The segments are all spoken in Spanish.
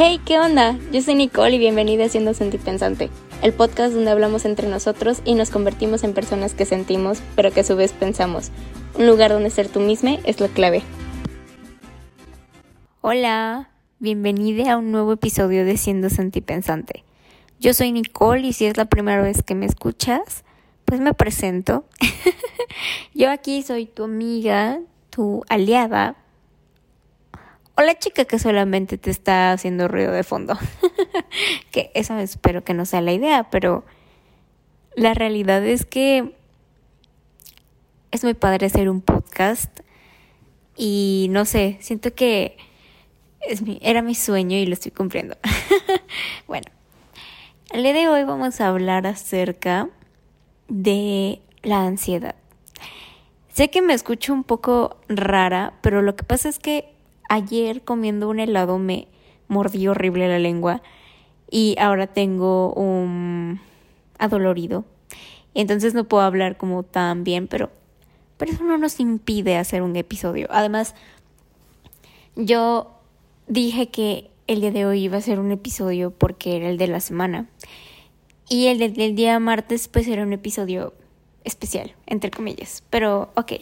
Hey, ¿qué onda? Yo soy Nicole y bienvenida a Siendo Sentipensante, el podcast donde hablamos entre nosotros y nos convertimos en personas que sentimos, pero que a su vez pensamos. Un lugar donde ser tú misma es la clave. Hola, bienvenida a un nuevo episodio de Siendo Sentipensante. Yo soy Nicole y si es la primera vez que me escuchas, pues me presento. Yo aquí soy tu amiga, tu aliada, o la chica que solamente te está haciendo ruido de fondo. que eso espero que no sea la idea, pero la realidad es que es muy padre hacer un podcast y no sé, siento que es mi, era mi sueño y lo estoy cumpliendo. bueno, el día de hoy vamos a hablar acerca de la ansiedad. Sé que me escucho un poco rara, pero lo que pasa es que ayer comiendo un helado me mordí horrible la lengua y ahora tengo un adolorido. Entonces no puedo hablar como tan bien, pero, pero eso no nos impide hacer un episodio. Además, yo dije que el día de hoy iba a ser un episodio porque era el de la semana. Y el del día martes pues era un episodio especial, entre comillas. Pero ok.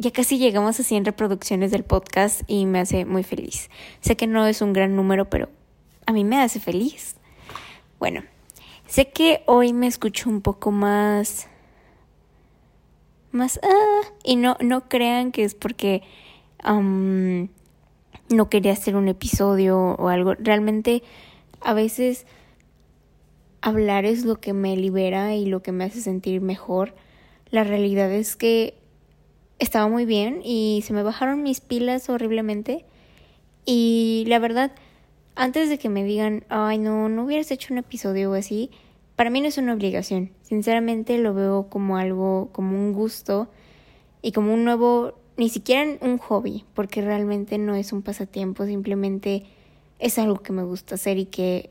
Ya casi llegamos a 100 reproducciones del podcast y me hace muy feliz. Sé que no es un gran número, pero a mí me hace feliz. Bueno, sé que hoy me escucho un poco más... Más... Ah, y no, no crean que es porque no quería hacer un episodio o algo. Realmente a veces hablar es lo que me libera y lo que me hace sentir mejor. La realidad es que estaba muy bien y se me bajaron mis pilas horriblemente. Y la verdad, antes de que me digan, ay, no, no hubieras hecho un episodio así, para mí no es una obligación. Sinceramente lo veo como algo, como un gusto y como un nuevo, ni siquiera un hobby, porque realmente no es un pasatiempo, simplemente es algo que me gusta hacer y que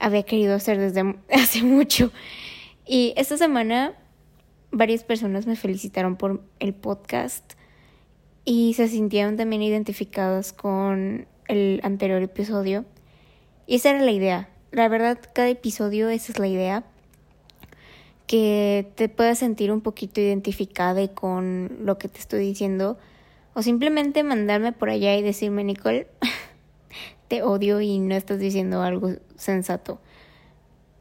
había querido hacer desde hace mucho. Y esta semana varias personas me felicitaron por el podcast y se sintieron también identificadas con el anterior episodio. Y esa era la idea. La verdad, cada episodio esa es la idea. Que te puedas sentir un poquito identificada con lo que te estoy diciendo. O simplemente mandarme por allá y decirme, Nicole, te odio y no estás diciendo algo sensato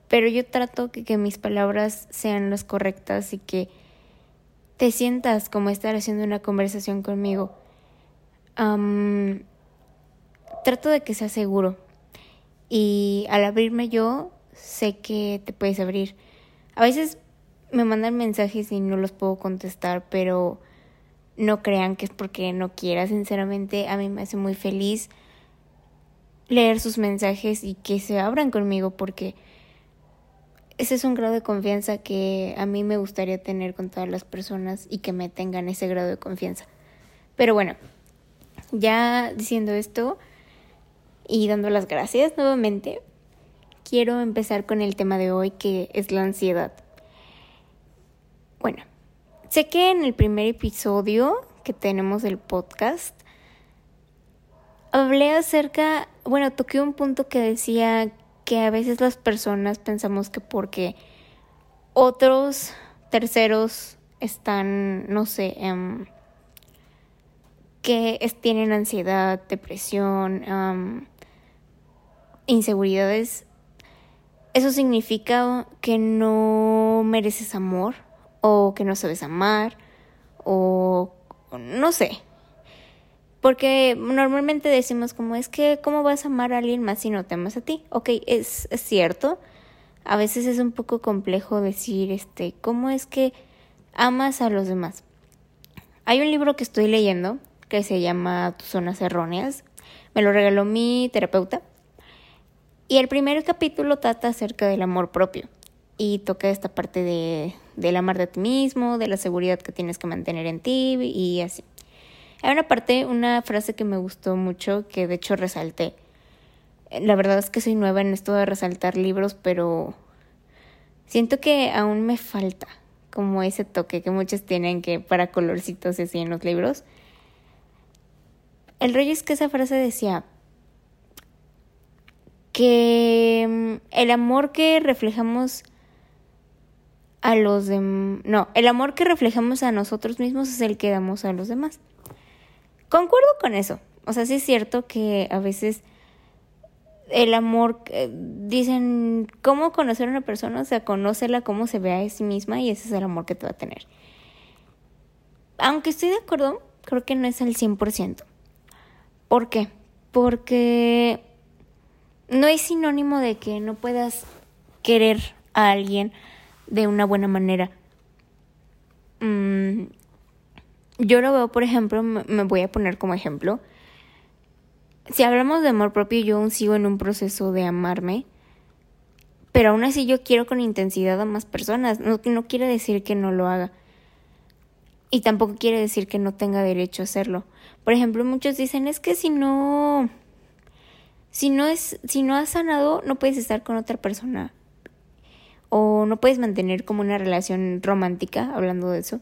pero yo trato que, que mis palabras sean las correctas y que te sientas como estar haciendo una conversación conmigo. trato de que sea seguro. Y al abrirme yo, sé que te puedes abrir. A veces me mandan mensajes y no los puedo contestar, pero no crean que es porque no quiera. Sinceramente, a mí me hace muy feliz leer sus mensajes y que se abran conmigo porque ese es un grado de confianza que a mí me gustaría tener con todas las personas y que me tengan ese grado de confianza. Pero bueno, ya diciendo esto y dando las gracias nuevamente, quiero empezar con el tema de hoy que es la ansiedad. Bueno, sé que en el primer episodio que tenemos del podcast hablé acerca, bueno, toqué un punto que decía que a veces las personas pensamos que porque otros terceros están, no sé, em, que tienen ansiedad, depresión, inseguridades, eso significa que no mereces amor o que no sabes amar o no sé, porque normalmente decimos como es que, ¿cómo vas a amar a alguien más si no te amas a ti? Ok, es, es cierto. A veces es un poco complejo decir, este, ¿cómo es que amas a los demás? Hay un libro que estoy leyendo que se llama Tus zonas erróneas. Me lo regaló mi terapeuta. Y el primer capítulo trata acerca del amor propio. Y toca esta parte de, del amar de ti mismo, de la seguridad que tienes que mantener en ti y así. Hay una parte, una frase que me gustó mucho, que de hecho resalté. La verdad es que soy nueva en esto de resaltar libros, pero siento que aún me falta como ese toque que muchos tienen que para colorcitos y así en los libros. El rollo es que esa frase decía, que mm, el amor que reflejamos a los demás, no, el amor que reflejamos a nosotros mismos es el que damos a los demás. Concuerdo con eso. O sea, sí es cierto que a veces el amor, eh, dicen, ¿cómo conocer a una persona? O sea, conocerla, cómo se ve a sí misma y ese es el amor que te va a tener. Aunque estoy de acuerdo, creo que no es al 100%. ¿Por qué? Porque no es sinónimo de que no puedas querer a alguien de una buena manera. Mm, yo lo veo, por ejemplo, me voy a poner como ejemplo. Si hablamos de amor propio, yo aún sigo en un proceso de amarme, pero aún así yo quiero con intensidad a más personas. No, no quiere decir que no lo haga. Y tampoco quiere decir que no tenga derecho a hacerlo. Por ejemplo, muchos dicen, es que si no si no es si no has sanado, no puedes estar con otra persona o no puedes mantener como una relación romántica, hablando de eso.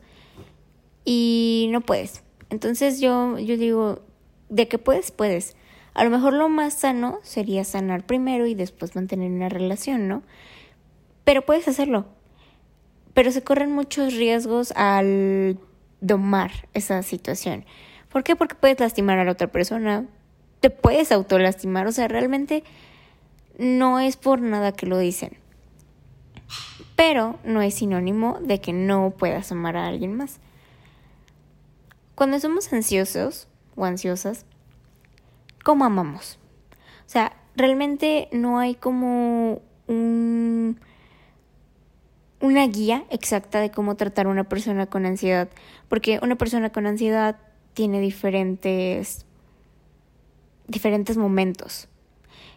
Y no puedes. Entonces yo yo digo, de que puedes, puedes. A lo mejor lo más sano sería sanar primero y después mantener una relación, ¿no? Pero puedes hacerlo. Pero se corren muchos riesgos al domar esa situación. ¿Por qué? Porque puedes lastimar a la otra persona, te puedes autolastimar, o sea, realmente no es por nada que lo dicen. Pero no es sinónimo de que no puedas amar a alguien más. Cuando somos ansiosos o ansiosas, ¿cómo amamos? O sea, realmente no hay como un una guía exacta de cómo tratar a una persona con ansiedad, porque una persona con ansiedad tiene diferentes diferentes momentos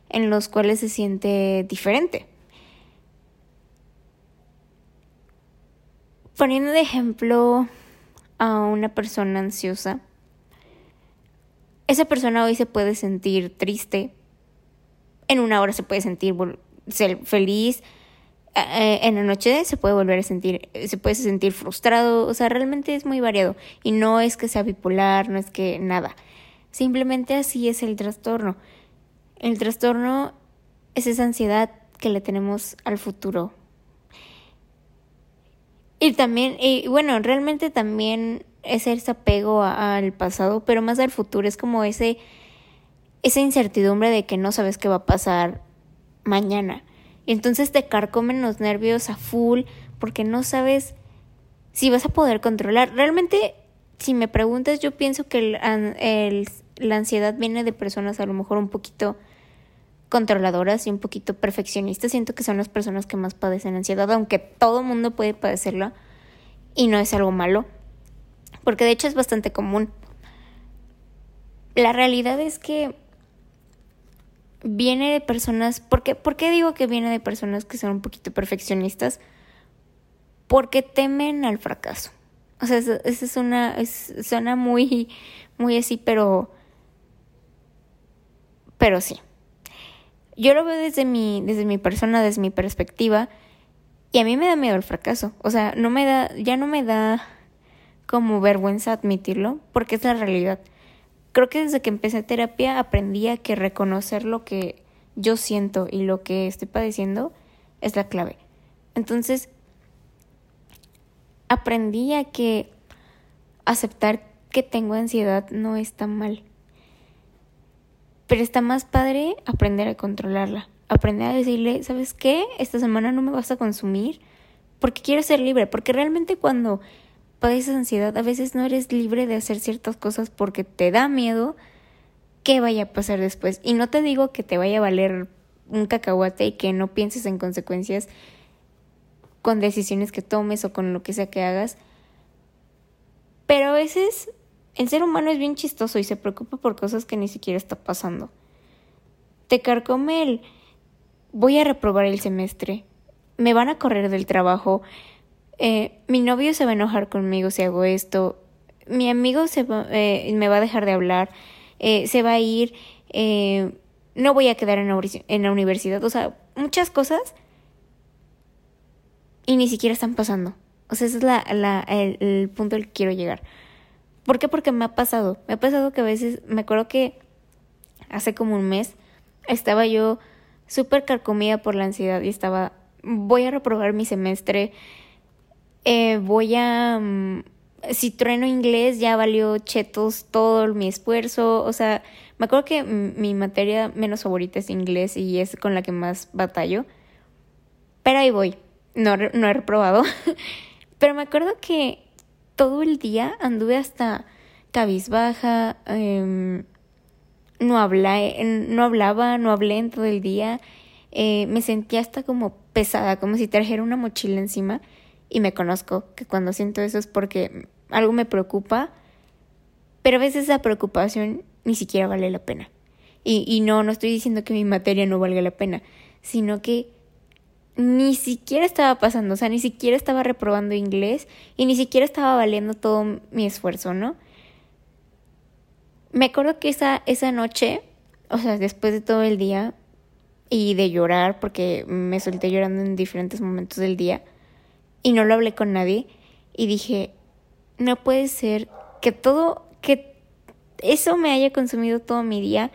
en los cuales se siente diferente. Poniendo de ejemplo a una persona ansiosa, esa persona hoy se puede sentir triste, en una hora se puede sentir feliz, eh, en la noche se puede volver a sentir, se puede sentir frustrado, o sea, realmente es muy variado y no es que sea bipolar, no es que nada, simplemente así es el trastorno. El trastorno es esa ansiedad que le tenemos al futuro. Y también, y bueno, realmente también es ese apego al pasado, pero más al futuro, es como ese, esa incertidumbre de que no sabes qué va a pasar mañana. Y entonces te carcomen los nervios a full porque no sabes si vas a poder controlar. Realmente, si me preguntas, yo pienso que el, la ansiedad viene de personas a lo mejor un poquito controladoras y un poquito perfeccionistas. Siento que son las personas que más padecen ansiedad, aunque todo mundo puede padecerla y no es algo malo, porque de hecho es bastante común. La realidad es que viene de personas, ¿por qué, ¿por qué digo que viene de personas que son un poquito perfeccionistas? Porque temen al fracaso. O sea, esa es una, es, suena muy, muy así, pero, pero sí. Yo lo veo desde mi, desde mi persona, desde mi perspectiva, y a mí me da miedo el fracaso. O sea, no me da, ya no me da como vergüenza admitirlo, porque es la realidad creo que desde que empecé terapia aprendí a que reconocer lo que yo siento y lo que estoy padeciendo es la clave. Entonces, aprendí a que aceptar que tengo ansiedad no está mal. Pero está más padre aprender a controlarla. Aprender a decirle, ¿sabes qué? Esta semana no me vas a consumir porque quiero ser libre. Porque realmente cuando padeces ansiedad, a veces no eres libre de hacer ciertas cosas porque te da miedo qué vaya a pasar después. Y no te digo que te vaya a valer un cacahuate y que no pienses en consecuencias con decisiones que tomes o con lo que sea que hagas. Pero a veces el ser humano es bien chistoso y se preocupa por cosas que ni siquiera está pasando. Te carcome el voy a reprobar el semestre, me van a correr del trabajo, eh, mi novio se va a enojar conmigo si hago esto, mi amigo se eh, me va a dejar de hablar, eh, se va a ir, no voy a quedar en la, en la universidad, o sea, muchas cosas y ni siquiera están pasando. O sea, ese es la, la, el, el, punto al que quiero llegar. ¿Por qué? Porque me ha pasado. Me ha pasado que a veces, me acuerdo que hace como un mes estaba yo súper carcomida por la ansiedad y estaba, voy a reprobar mi semestre, eh, voy a, mm, si trueno inglés ya valió chetos todo mi esfuerzo, o sea, me acuerdo que mi materia menos favorita es inglés y es con la que más batallo, pero ahí voy, no, no he reprobado, pero me acuerdo que todo el día anduve hasta cabizbaja, eh, no, no hablaba, no hablé en todo el día, eh, me sentía hasta como pesada, como si trajera una mochila encima y me conozco que cuando siento eso es porque algo me preocupa, pero a veces esa preocupación ni siquiera vale la pena. Y, y no, no estoy diciendo que mi materia no valga la pena, sino que ni siquiera estaba pasando, o sea, ni siquiera estaba reprobando inglés y ni siquiera estaba valiendo todo mi esfuerzo, ¿no? Me acuerdo que esa, esa noche, o sea, después de todo el día y de llorar, porque me solté llorando en diferentes momentos del día y no lo hablé con nadie, y dije, no puede ser que todo, que eso me haya consumido todo mi día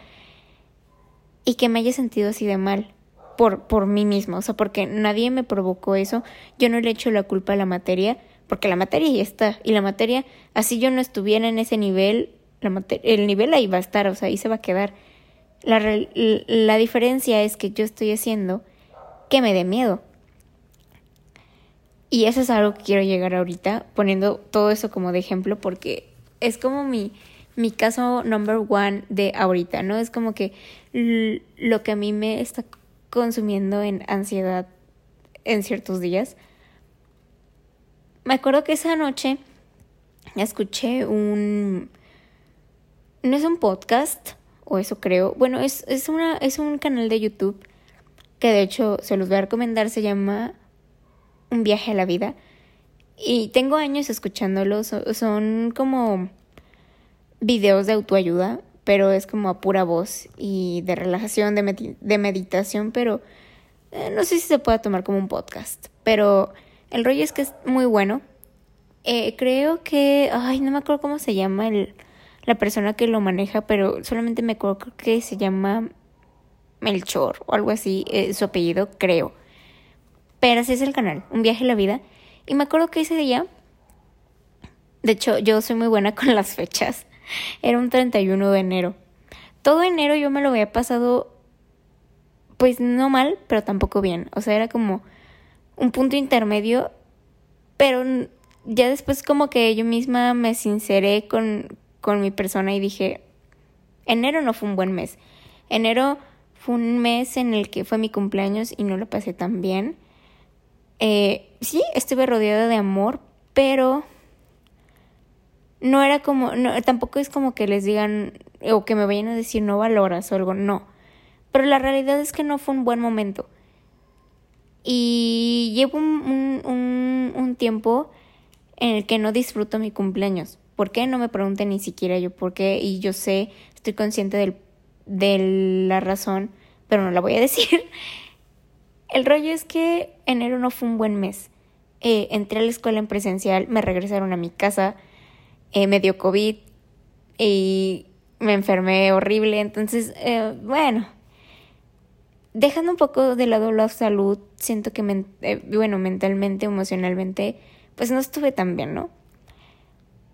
y que me haya sentido así de mal por, por mí mismo, o sea, porque nadie me provocó eso, yo no le echo la culpa a la materia, porque la materia ya está, y la materia, así yo no estuviera en ese nivel, el nivel ahí va a estar, o sea, ahí se va a quedar. La, la diferencia es que yo estoy haciendo que me dé miedo. Y eso es algo que quiero llegar ahorita, poniendo todo eso como de ejemplo, porque es como mi, mi caso number one de ahorita, ¿no? Es como que lo que a mí me está consumiendo en ansiedad en ciertos días. Me acuerdo que esa noche escuché un no es un podcast, o eso creo. Bueno, es, es, una, es un canal de YouTube que de hecho se los voy a recomendar, se llama Un viaje a la vida. Y tengo años escuchándolos, son como videos de autoayuda, pero es como a pura voz y de relajación, de, meditación, pero eh, no sé si se puede tomar como un podcast. Pero el rollo es que es muy bueno. Eh, creo que, ay, no me acuerdo cómo se llama el, la persona que lo maneja, pero solamente me acuerdo que se llama Melchor o algo así, eh, su apellido, creo. Pero así es el canal, Un viaje a la vida. Y me acuerdo que ese día, de hecho, yo soy muy buena con las fechas. Era un 31 de enero. Todo enero yo me lo había pasado, pues no mal, pero tampoco bien. O sea, era como un punto intermedio, pero ya después como que yo misma me sinceré con, con mi persona y dije, enero no fue un buen mes. Enero fue un mes en el que fue mi cumpleaños y no lo pasé tan bien. Eh, sí, estuve rodeada de amor, pero no era como, tampoco es como que les digan o que me vayan a decir no valoras o algo, no. Pero la realidad es que no fue un buen momento. Y llevo un, un, un tiempo en el que no disfruto mi cumpleaños. ¿Por qué? No me pregunten ni siquiera yo por qué y yo sé, estoy consciente del, de la razón, pero no la voy a decir. El rollo es que enero no fue un buen mes. Eh, entré a la escuela en presencial, me regresaron a mi casa, eh, me dio COVID y me enfermé horrible. Entonces, eh, bueno, dejando un poco de lado la salud, siento que, bueno, mentalmente, emocionalmente, pues no estuve tan bien, ¿no?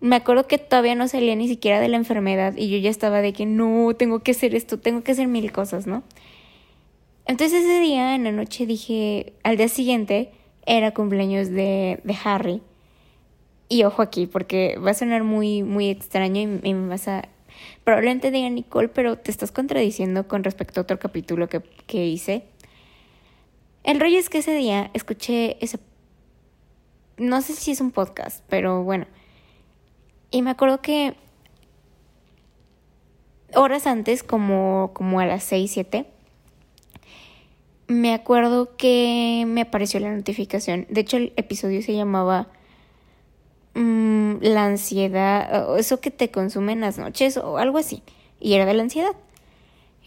me acuerdo que todavía no salía ni siquiera de la enfermedad y yo ya estaba de que no, tengo que hacer esto, tengo que hacer mil cosas, ¿no? Entonces ese día en la noche dije, al día siguiente era cumpleaños de, de Harry. Y ojo aquí, porque va a sonar muy, muy extraño y, me vas a... Probablemente diga Nicole, pero te estás contradiciendo con respecto a otro capítulo que, que hice. El rollo es que ese día escuché ese... No sé si es un podcast, pero bueno y me acuerdo que horas antes, como, como a las 6, 7, me acuerdo que me apareció la notificación. De hecho, el episodio se llamaba mm, La ansiedad, o eso que te consume en las noches o algo así. Y era de la ansiedad.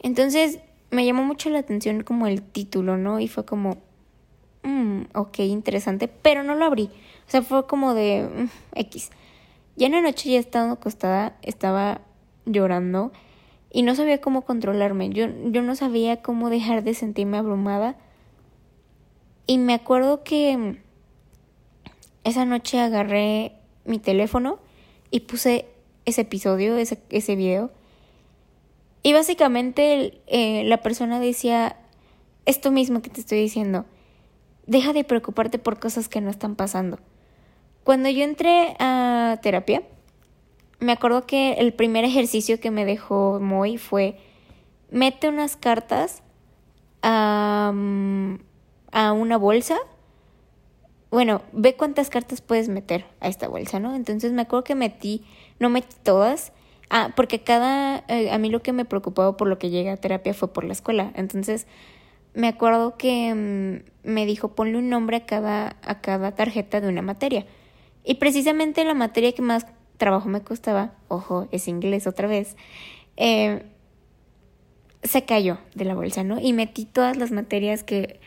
Entonces me llamó mucho la atención como el título, ¿no? Y fue como, mm, ok, interesante, pero no lo abrí. O sea, fue como de mm, X. Ya en la noche ya estando acostada, estaba llorando y no sabía cómo controlarme. Yo, yo no sabía cómo dejar de sentirme abrumada. Y me acuerdo que esa noche agarré mi teléfono y puse ese episodio, ese, ese video. Y básicamente eh, la persona decía esto mismo que te estoy diciendo. Deja de preocuparte por cosas que no están pasando. Cuando yo entré a terapia, me acuerdo que el primer ejercicio que me dejó Moy fue mete unas cartas a, a una bolsa. Bueno, ve cuántas cartas puedes meter a esta bolsa, ¿no? Entonces me acuerdo que metí, no metí todas, ah, porque cada, eh, a mí lo que me preocupaba por lo que llegué a terapia fue por la escuela. Entonces me acuerdo que mm, me dijo ponle un nombre a cada, a cada tarjeta de una materia. Y precisamente la materia que más trabajo me costaba, ojo, es inglés otra vez, eh, se cayó de la bolsa, ¿no? Y metí todas las materias que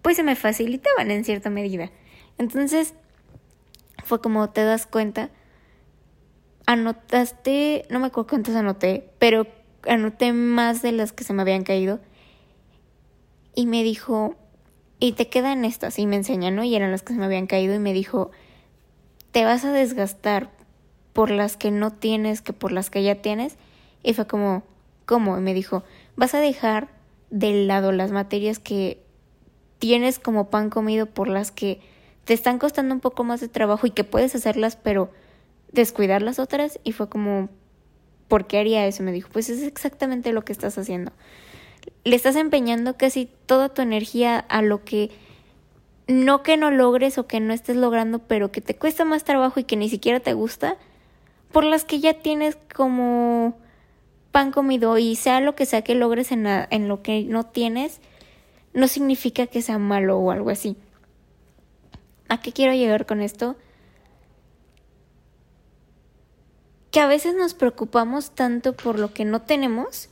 pues se me facilitaban en cierta medida. Entonces, fue como te das cuenta, anotaste, no me acuerdo cuántas anoté, pero anoté más de las que se me habían caído. Y me dijo, y te quedan estas, y me enseñan, ¿no? Y eran las que se me habían caído, y me dijo, te vas a desgastar por las que no tienes que por las que ya tienes. Y fue como, ¿cómo? Y me dijo, vas a dejar de lado las materias que tienes como pan comido por las que te están costando un poco más de trabajo y que puedes hacerlas, pero descuidar las otras. Y fue como, ¿por qué haría eso? Me dijo, pues es exactamente lo que estás haciendo. Le estás empeñando casi toda tu energía a lo que no que no logres o que no estés logrando, pero que te cuesta más trabajo y que ni siquiera te gusta, por las que ya tienes como pan comido y sea lo que sea que logres en, en lo que no tienes, no significa que sea malo o algo así. ¿A qué quiero llegar con esto? Que a veces nos preocupamos tanto por lo que no tenemos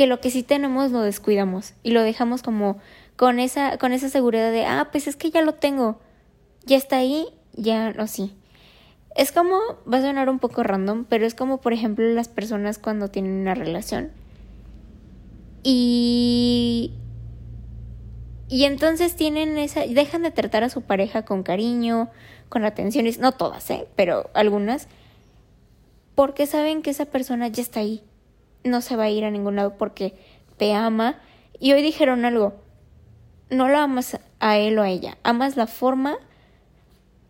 que lo que sí tenemos lo descuidamos y lo dejamos como con esa, con esa seguridad de, ah, pues es que ya lo tengo, ya está ahí, ya lo sí. Es como, va a sonar un poco random, pero es como, por ejemplo, las personas cuando tienen una relación. Y. Y entonces tienen esa. Dejan de tratar a su pareja con cariño, con atenciones. No todas, ¿eh? Pero algunas. Porque saben que esa persona ya está ahí. No se va a ir a ningún lado porque te ama. Y hoy dijeron algo no lo amas a él o a ella, amas la forma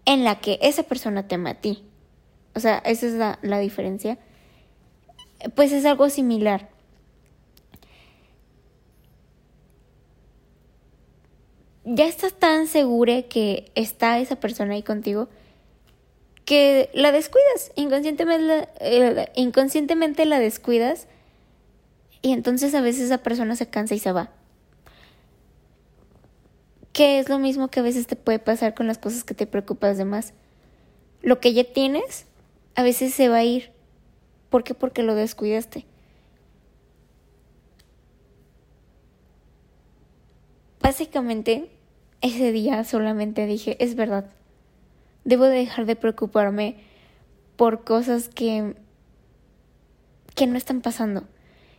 en la que esa persona te ama a ti. O sea, esa es la, la diferencia. Pues es algo similar. Ya estás tan segura que está esa persona ahí contigo que la descuidas, inconscientemente la, eh, inconscientemente la descuidas y entonces a veces esa persona se cansa y se va que es lo mismo que a veces te puede pasar con las cosas que te preocupas de más. Lo que ya tienes a veces se va a ir. ¿Por qué? Porque lo descuidaste. Básicamente, ese día solamente dije, es verdad, debo dejar de preocuparme por cosas que, que no están pasando.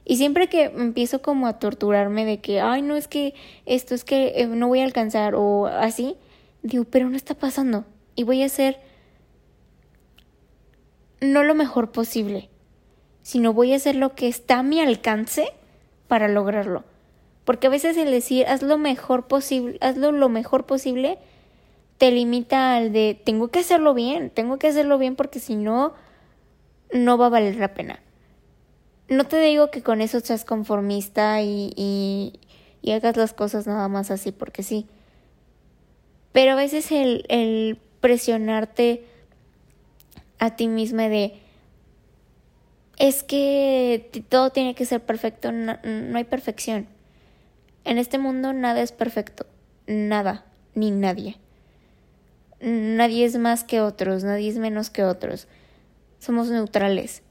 Y siempre que empiezo como a torturarme de que, ay, no es que esto es que eh, no voy a alcanzar o así, digo, pero no está pasando. Y voy a hacer no lo mejor posible, sino voy a hacer lo que está a mi alcance para lograrlo. Porque a veces el decir haz lo mejor posible, hazlo lo mejor posible, te limita al de tengo que hacerlo bien, tengo que hacerlo bien porque si no, no va a valer la pena no te digo que con eso seas conformista y, hagas las cosas nada más así porque sí. Pero a veces el, presionarte a ti misma de es que todo tiene que ser perfecto, no hay perfección. En este mundo nada es perfecto, nada, ni nadie. Nadie es más que otros, nadie es menos que otros. Somos neutrales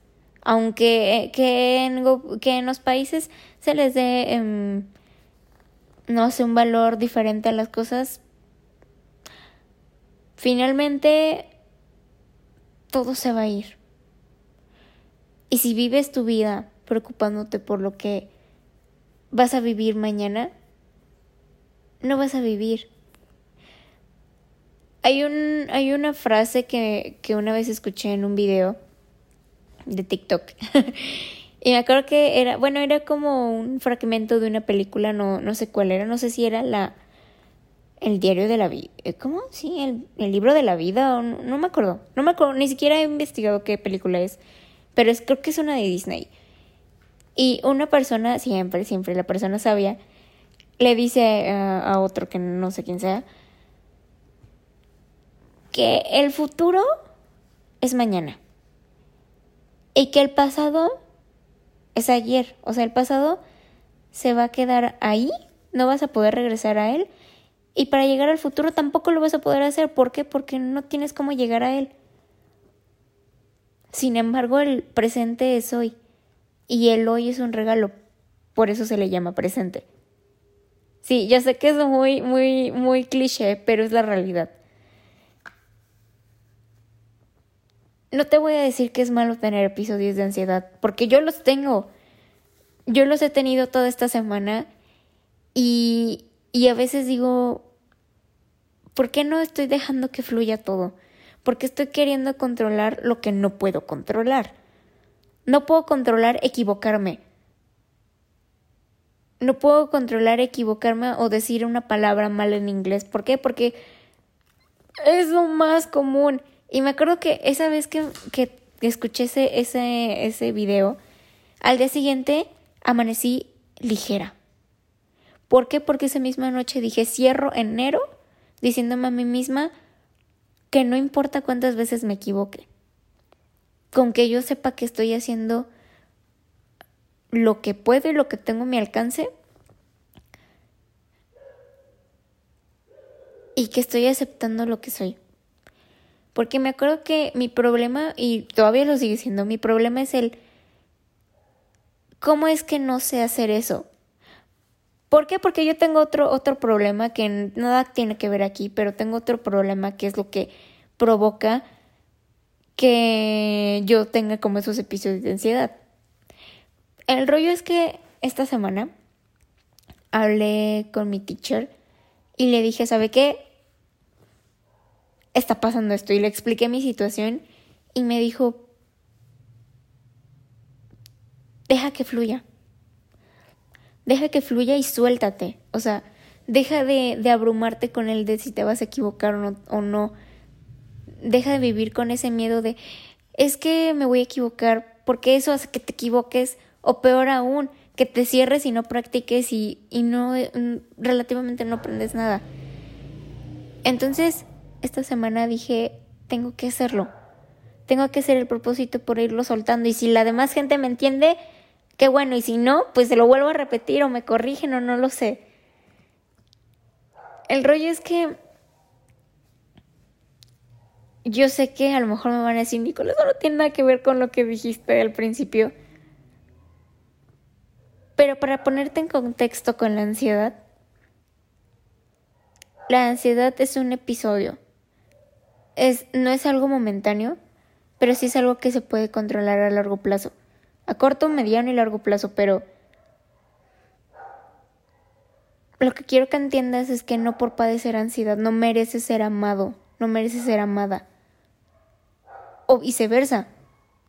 aunque que en, que en los países se les dé, em, no sé, un valor diferente a las cosas, finalmente todo se va a ir. Y si vives tu vida preocupándote por lo que vas a vivir mañana, no vas a vivir. Hay, un, hay una frase que, que una vez escuché en un video de TikTok. y me acuerdo que era, bueno, era como un fragmento de una película, no, no sé cuál era, no sé si era la el diario de la vida, eh, ¿cómo? Sí, el, el, libro de la vida, no, me acuerdo, no me acuerdo, ni siquiera he investigado qué película es, pero es, creo que es una de Disney. Y una persona, siempre, siempre, la persona sabia, le dice a otro que no sé quién sea, que el futuro es mañana. Y que el pasado es ayer, o sea, el pasado se va a quedar ahí, no vas a poder regresar a él. Y para llegar al futuro tampoco lo vas a poder hacer, ¿por qué? Porque no tienes cómo llegar a él. Sin embargo, el presente es hoy y el hoy es un regalo, por eso se le llama presente. Sí, ya sé que es muy, muy, muy cliché, pero es la realidad. No te voy a decir que es malo tener episodios de ansiedad, porque yo los tengo. Yo los he tenido toda esta semana y, y a veces digo, ¿por qué no estoy dejando que fluya todo? Porque estoy queriendo controlar lo que no puedo controlar. No puedo controlar equivocarme. No puedo controlar equivocarme o decir una palabra mal en inglés. ¿Por qué? Porque es lo más común. Y me acuerdo que esa vez que, que escuché ese, ese, ese video, al día siguiente amanecí ligera. ¿Por qué? Porque esa misma noche dije cierro enero diciéndome a mí misma que no importa cuántas veces me equivoque, con que yo sepa que estoy haciendo lo que puedo y lo que tengo a mi alcance y que estoy aceptando lo que soy. Porque me acuerdo que mi problema, y todavía lo sigue siendo, mi problema es el ¿cómo es que no sé hacer eso? ¿Por qué? Porque yo tengo otro, otro problema que nada tiene que ver aquí, pero tengo otro problema que es lo que provoca que yo tenga como esos episodios de ansiedad. El rollo es que esta semana hablé con mi teacher y le dije, ¿sabe qué? Está pasando esto y le expliqué mi situación y me dijo, deja que fluya deja que fluya y suéltate. O sea, deja de, de abrumarte con el de si te vas a equivocar o no, o no. Deja de vivir con ese miedo de es que me voy a equivocar, porque eso hace que te equivoques, o peor aún, que te cierres y no practiques y, y no mm, relativamente no aprendes nada. Entonces, esta semana dije, tengo que hacerlo. Tengo que hacer el propósito por irlo soltando. Y si la demás gente me entiende, Qué bueno, y si no, pues se lo vuelvo a repetir o me corrigen o no lo sé. El rollo es que yo sé que a lo mejor me van a decir, Nicolás, no tiene nada que ver con lo que dijiste al principio. Pero para ponerte en contexto con la ansiedad, la ansiedad es un episodio. Es, no es algo momentáneo, pero sí es algo que se puede controlar a largo plazo a corto, mediano y largo plazo, pero lo que quiero que entiendas es que no por padecer ansiedad no mereces ser amado, no mereces ser amada. O viceversa,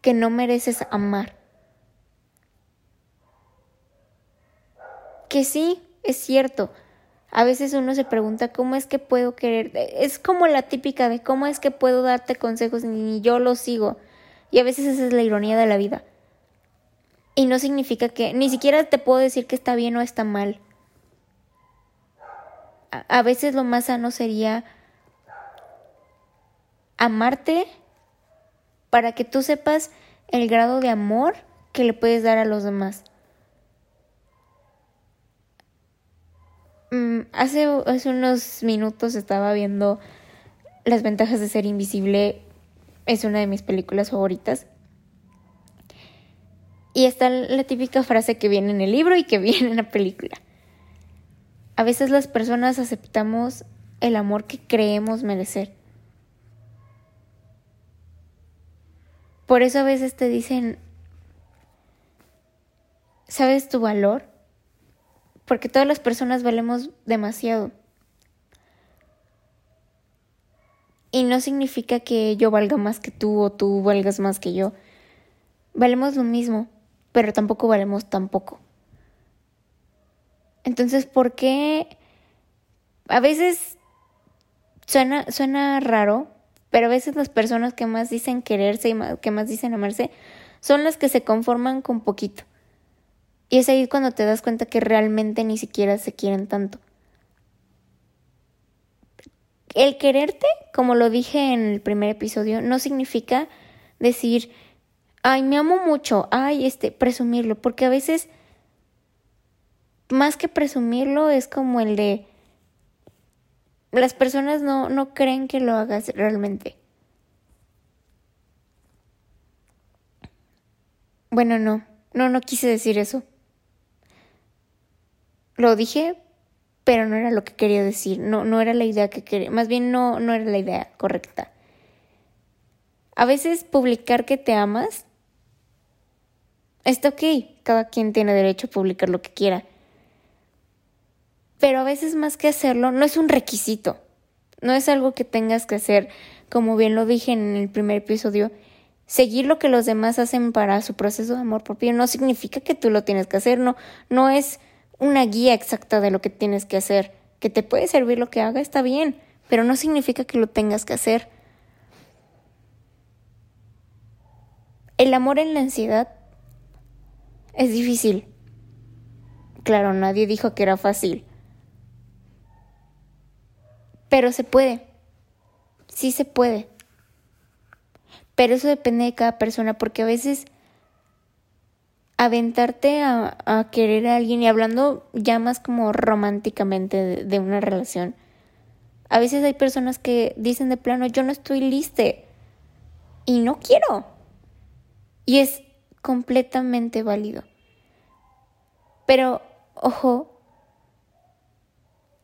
que no mereces amar. Que sí, es cierto. A veces uno se pregunta cómo es que puedo querer. Es como la típica de cómo es que puedo darte consejos ni yo los sigo. Y a veces esa es la ironía de la vida. Y no significa que ni siquiera te puedo decir que está bien o está mal. A, veces lo más sano sería amarte para que tú sepas el grado de amor que le puedes dar a los demás. Mm, hace, hace unos minutos estaba viendo Las ventajas de ser invisible. Es una de mis películas favoritas. Y está la típica frase que viene en el libro y que viene en la película. A veces las personas aceptamos el amor que creemos merecer. Por eso a veces te dicen, sabes tu valor, porque todas las personas valemos demasiado. Y no significa que yo valga más que tú o tú valgas más que yo. Valemos lo mismo, pero tampoco valemos tan poco. Entonces, ¿por qué? A veces suena, suena raro, pero a veces las personas que más dicen quererse y que más dicen amarse son las que se conforman con poquito. Y es ahí cuando te das cuenta que realmente ni siquiera se quieren tanto. El quererte, como lo dije en el primer episodio, no significa decir, ay, me amo mucho, ay, este, presumirlo, porque a veces, más que presumirlo, es como el de, las personas no, no creen que lo hagas realmente. Bueno, no, no, no quise decir eso. Lo dije, pero no era lo que quería decir, no, no era la idea que quería, más bien no, no era la idea correcta. A veces publicar que te amas está ok, cada quien tiene derecho a publicar lo que quiera. Pero a veces más que hacerlo, no es un requisito, no es algo que tengas que hacer, como bien lo dije en el primer episodio, seguir lo que los demás hacen para su proceso de amor propio no significa que tú lo tienes que hacer, no, no es una guía exacta de lo que tienes que hacer. Que te puede servir lo que haga, está bien, pero no significa que lo tengas que hacer. El amor en la ansiedad es difícil. Claro, nadie dijo que era fácil. Pero se puede. Sí se puede. Pero eso depende de cada persona porque a veces aventarte a, querer a alguien y hablando ya más como románticamente de, una relación. A veces hay personas que dicen de plano, yo no estoy lista y no quiero. Y es completamente válido. Pero, ojo,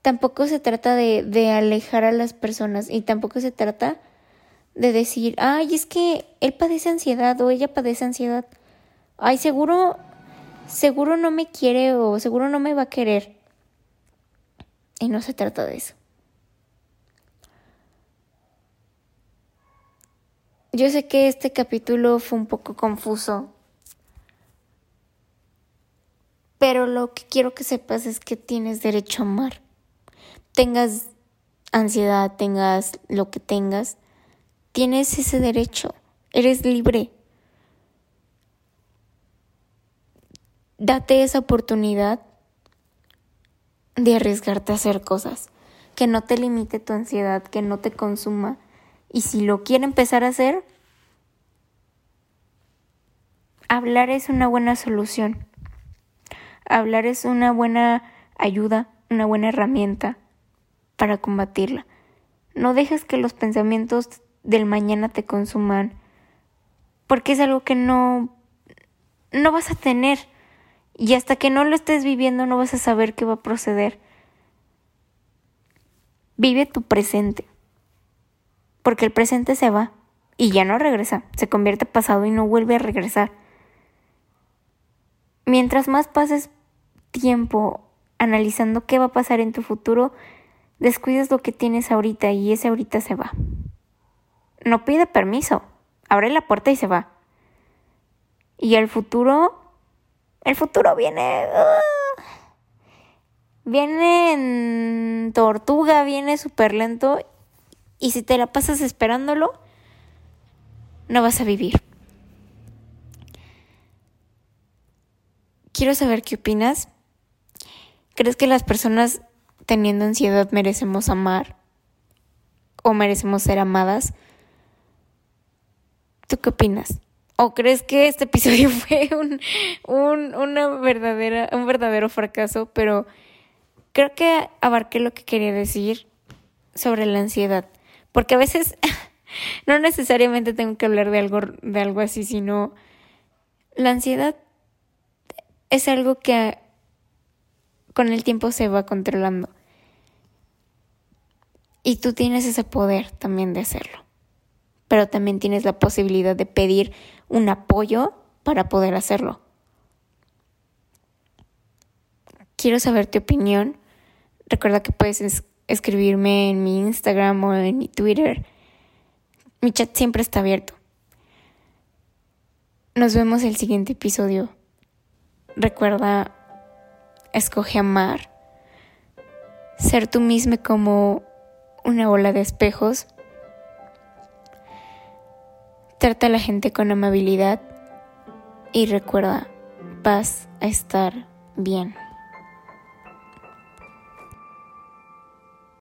tampoco se trata de, de, alejar a las personas y tampoco se trata de decir, ay, es que él padece ansiedad o ella padece ansiedad ay, seguro, seguro no me quiere o seguro no me va a querer. Y no se trata de eso. Yo sé que este capítulo fue un poco confuso, pero lo que quiero que sepas es que tienes derecho a amar. Tengas ansiedad, tengas lo que tengas, tienes ese derecho. Eres libre. date esa oportunidad de arriesgarte a hacer cosas, que no te limite tu ansiedad, que no te consuma. Y si lo quiere empezar a hacer, hablar es una buena solución. Hablar es una buena ayuda, una buena herramienta para combatirla. No dejes que los pensamientos del mañana te consuman, porque es algo que no no vas a tener. Y hasta que no lo estés viviendo no vas a saber qué va a proceder. Vive tu presente. Porque el presente se va y ya no regresa. Se convierte en pasado y no vuelve a regresar. Mientras más pases tiempo analizando qué va a pasar en tu futuro, descuidas lo que tienes ahorita y ese ahorita se va. No pide permiso. Abre la puerta y se va. Y el futuro el futuro viene... Viene en tortuga, viene súper lento. Y si te la pasas esperándolo, no vas a vivir. Quiero saber qué opinas. ¿Crees que las personas teniendo ansiedad merecemos amar? ¿O merecemos ser amadas? ¿Tú qué opinas? ¿O crees que este episodio fue un, un, una verdadera, un verdadero fracaso? Pero creo que abarqué lo que quería decir sobre la ansiedad. Porque a veces no necesariamente tengo que hablar de algo, de algo así, sino la ansiedad es algo que con el tiempo se va controlando. Y tú tienes ese poder también de hacerlo pero también tienes la posibilidad de pedir un apoyo para poder hacerlo. quiero saber tu opinión. Recuerda que puedes escribirme en mi Instagram o en mi Twitter. Mi chat siempre está abierto. Nos vemos el siguiente episodio. Recuerda, escoge amar, ser tú misma como una bola de espejos. Trata a la gente con amabilidad y recuerda, vas a estar bien.